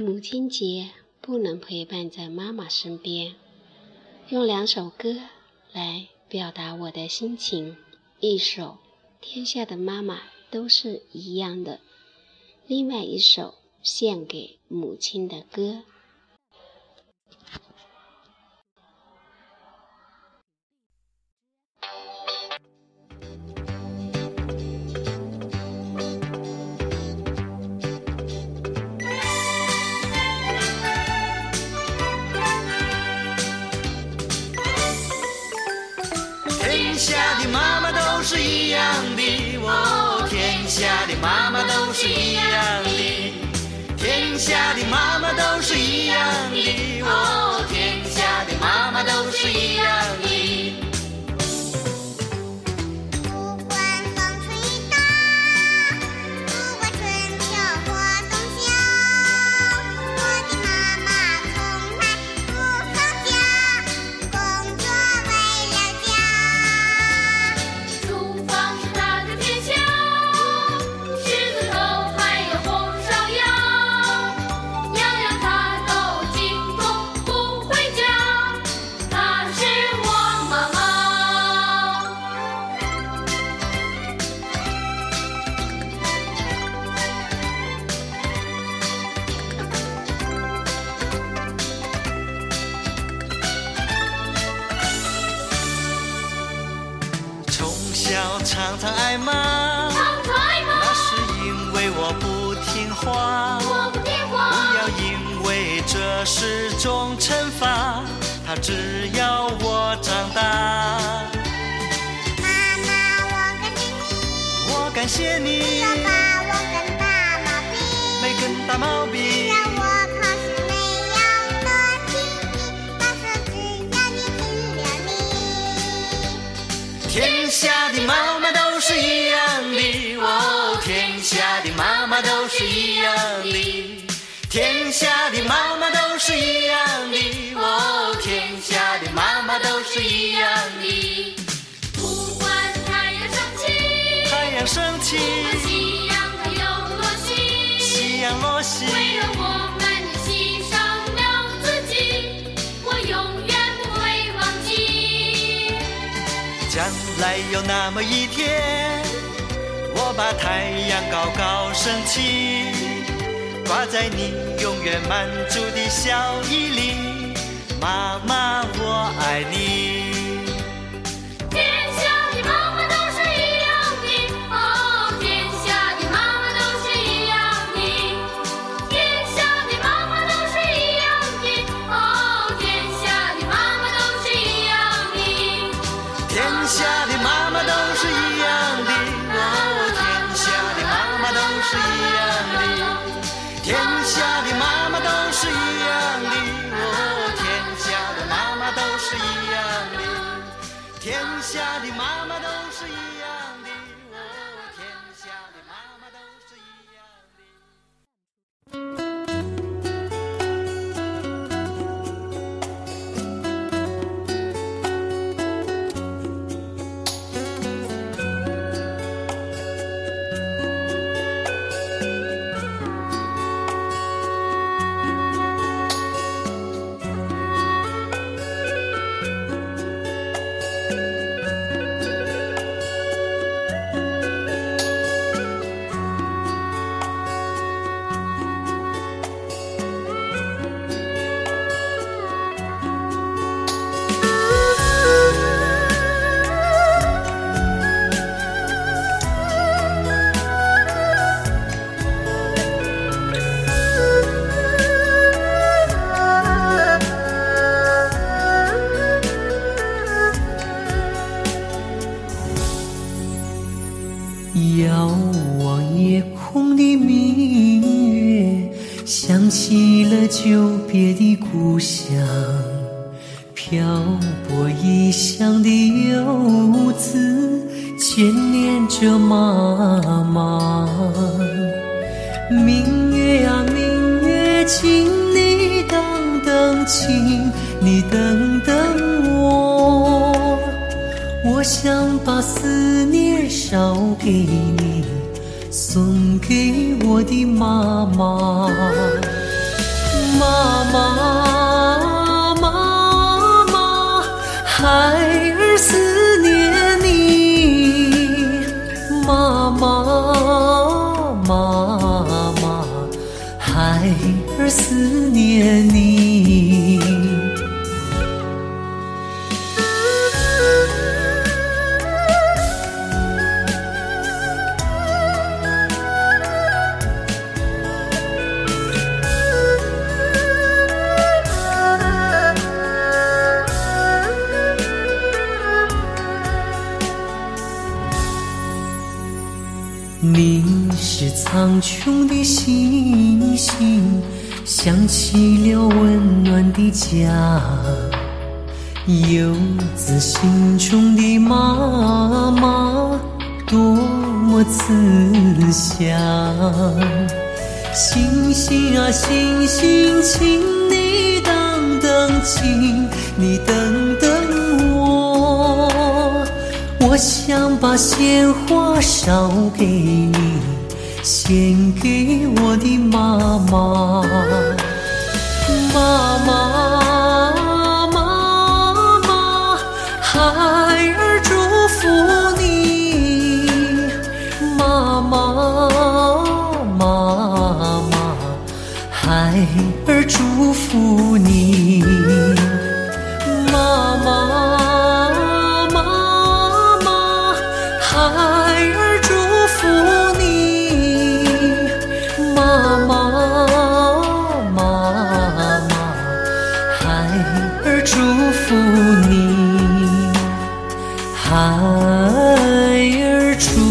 母亲节不能陪伴在妈妈身边，用两首歌来表达我的心情。一首《天下的妈妈都是一样的》，另外一首献给母亲的歌。是一样的，哦，天下的妈妈都是一样的，天下的妈妈都是一样的，哦，天下的妈妈都是一样的。常常挨骂，那是因为我不听话。不要因为这是种惩罚，他只要我长大。妈妈，我感谢你。我感谢你。要把我根大毛病，没大毛病。让我考试没有得第一，老师只要你尽了力。天下妈妈都是一样的，哦，天下的妈妈都是一样的。不管太阳升起，太阳升起；夕阳它又落西，夕阳落西。为了我们，你牺牲了自己，我永远不会忘记。将来有那么一天。我把太阳高高升起，挂在你永远满足的笑意里，妈妈，我爱你。天下的妈妈都是一样的哦，天下的妈妈都是一样的，天下的妈妈都是一。起了久别的故乡，漂泊异乡的游子，牵念着妈妈。明月啊明月，请你等等，请你等等我，我想把思念捎给你，送给我的妈妈。妈妈，妈妈，孩儿思念你。妈妈，妈妈，孩儿思念你。苍穹的星星，想起了温暖的家。游子心中的妈妈，多么慈祥。星星啊星星，请你等等，请你等等我。我想把鲜花捎给你，献给我的妈妈。妈妈，妈妈，孩儿祝福你。妈妈，妈妈，孩儿祝福你。孩儿出。